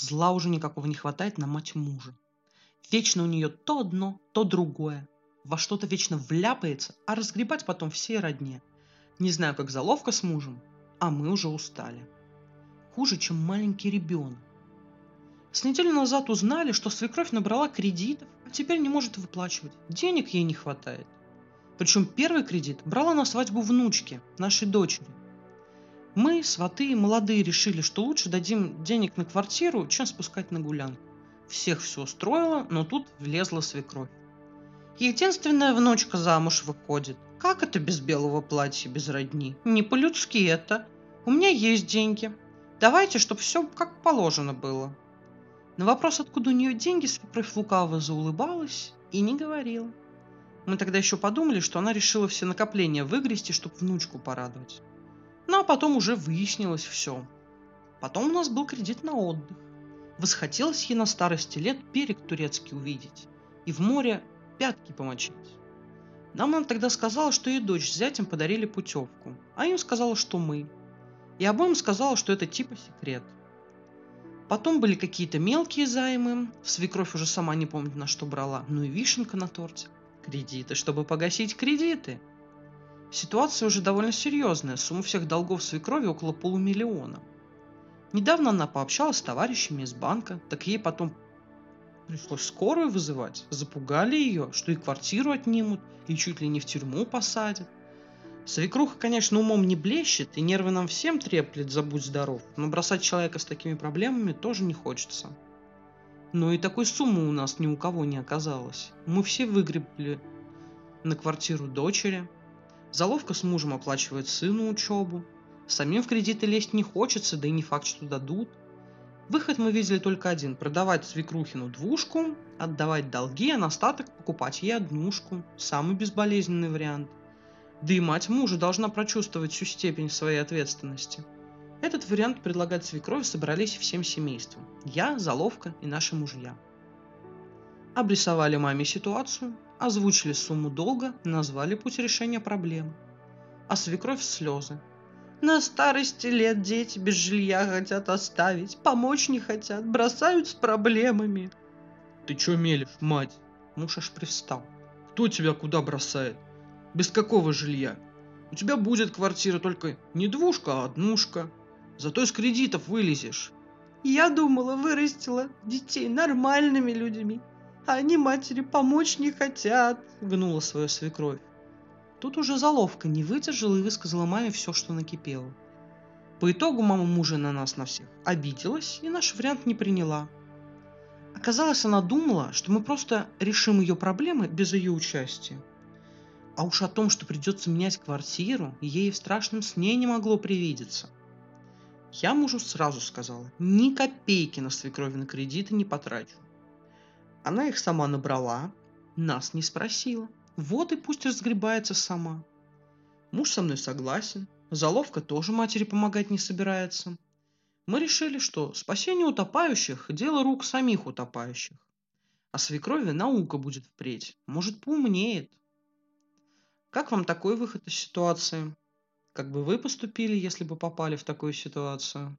Зла уже никакого не хватает на мать мужа. Вечно у нее то одно, то другое. Во что-то вечно вляпается, а разгребать потом все родне. Не знаю, как заловка с мужем, а мы уже устали. Хуже, чем маленький ребенок. С неделю назад узнали, что свекровь набрала кредитов, а теперь не может выплачивать. Денег ей не хватает. Причем первый кредит брала на свадьбу внучки, нашей дочери. Мы, сваты, молодые, решили, что лучше дадим денег на квартиру, чем спускать на гулянку. Всех все устроило, но тут влезла свекровь. Единственная внучка замуж выходит. Как это без белого платья, без родни? Не по-людски это. У меня есть деньги. Давайте, чтобы все как положено было. На вопрос, откуда у нее деньги, свекровь лукаво заулыбалась и не говорила. Мы тогда еще подумали, что она решила все накопления выгрести, чтобы внучку порадовать. Ну а потом уже выяснилось все. Потом у нас был кредит на отдых. Восхотелось ей на старости лет берег турецкий увидеть и в море пятки помочить. Нам она тогда сказала, что ей дочь с зятем подарили путевку, а им сказала, что мы. И обоим сказала, что это типа секрет – Потом были какие-то мелкие займы. Свекровь уже сама не помнит, на что брала. Ну и вишенка на торте. Кредиты, чтобы погасить кредиты. Ситуация уже довольно серьезная. Сумма всех долгов свекрови около полумиллиона. Недавно она пообщалась с товарищами из банка, так ей потом пришлось скорую вызывать. Запугали ее, что и квартиру отнимут, и чуть ли не в тюрьму посадят. Свекруха, конечно, умом не блещет, и нервы нам всем треплет, забудь здоров, но бросать человека с такими проблемами тоже не хочется. Но и такой суммы у нас ни у кого не оказалось. Мы все выгребли на квартиру дочери. Заловка с мужем оплачивает сыну учебу. Самим в кредиты лезть не хочется, да и не факт, что дадут. Выход мы видели только один – продавать свекрухину двушку, отдавать долги, а на остаток покупать ей однушку. Самый безболезненный вариант. Да и мать мужа должна прочувствовать всю степень своей ответственности. Этот вариант предлагать свекровь собрались всем семейством. Я, Заловка и наши мужья. Обрисовали маме ситуацию, озвучили сумму долга, назвали путь решения проблемы. А свекровь слезы. На старости лет дети без жилья хотят оставить, помочь не хотят, бросают с проблемами. Ты чё мелешь, мать? Муж аж привстал. Кто тебя куда бросает? Без какого жилья? У тебя будет квартира только не двушка, а однушка. Зато из кредитов вылезешь. Я думала, вырастила детей нормальными людьми. А они матери помочь не хотят, гнула свою свекровь. Тут уже заловка не выдержала и высказала маме все, что накипело. По итогу мама мужа на нас на всех обиделась и наш вариант не приняла. Оказалось, она думала, что мы просто решим ее проблемы без ее участия. А уж о том, что придется менять квартиру, ей в страшном сне не могло привидеться. Я мужу сразу сказала, ни копейки на свекровины кредиты не потрачу. Она их сама набрала, нас не спросила. Вот и пусть разгребается сама. Муж со мной согласен, заловка тоже матери помогать не собирается. Мы решили, что спасение утопающих – дело рук самих утопающих. А свекрови наука будет впредь, может, поумнеет. Как вам такой выход из ситуации? Как бы вы поступили, если бы попали в такую ситуацию?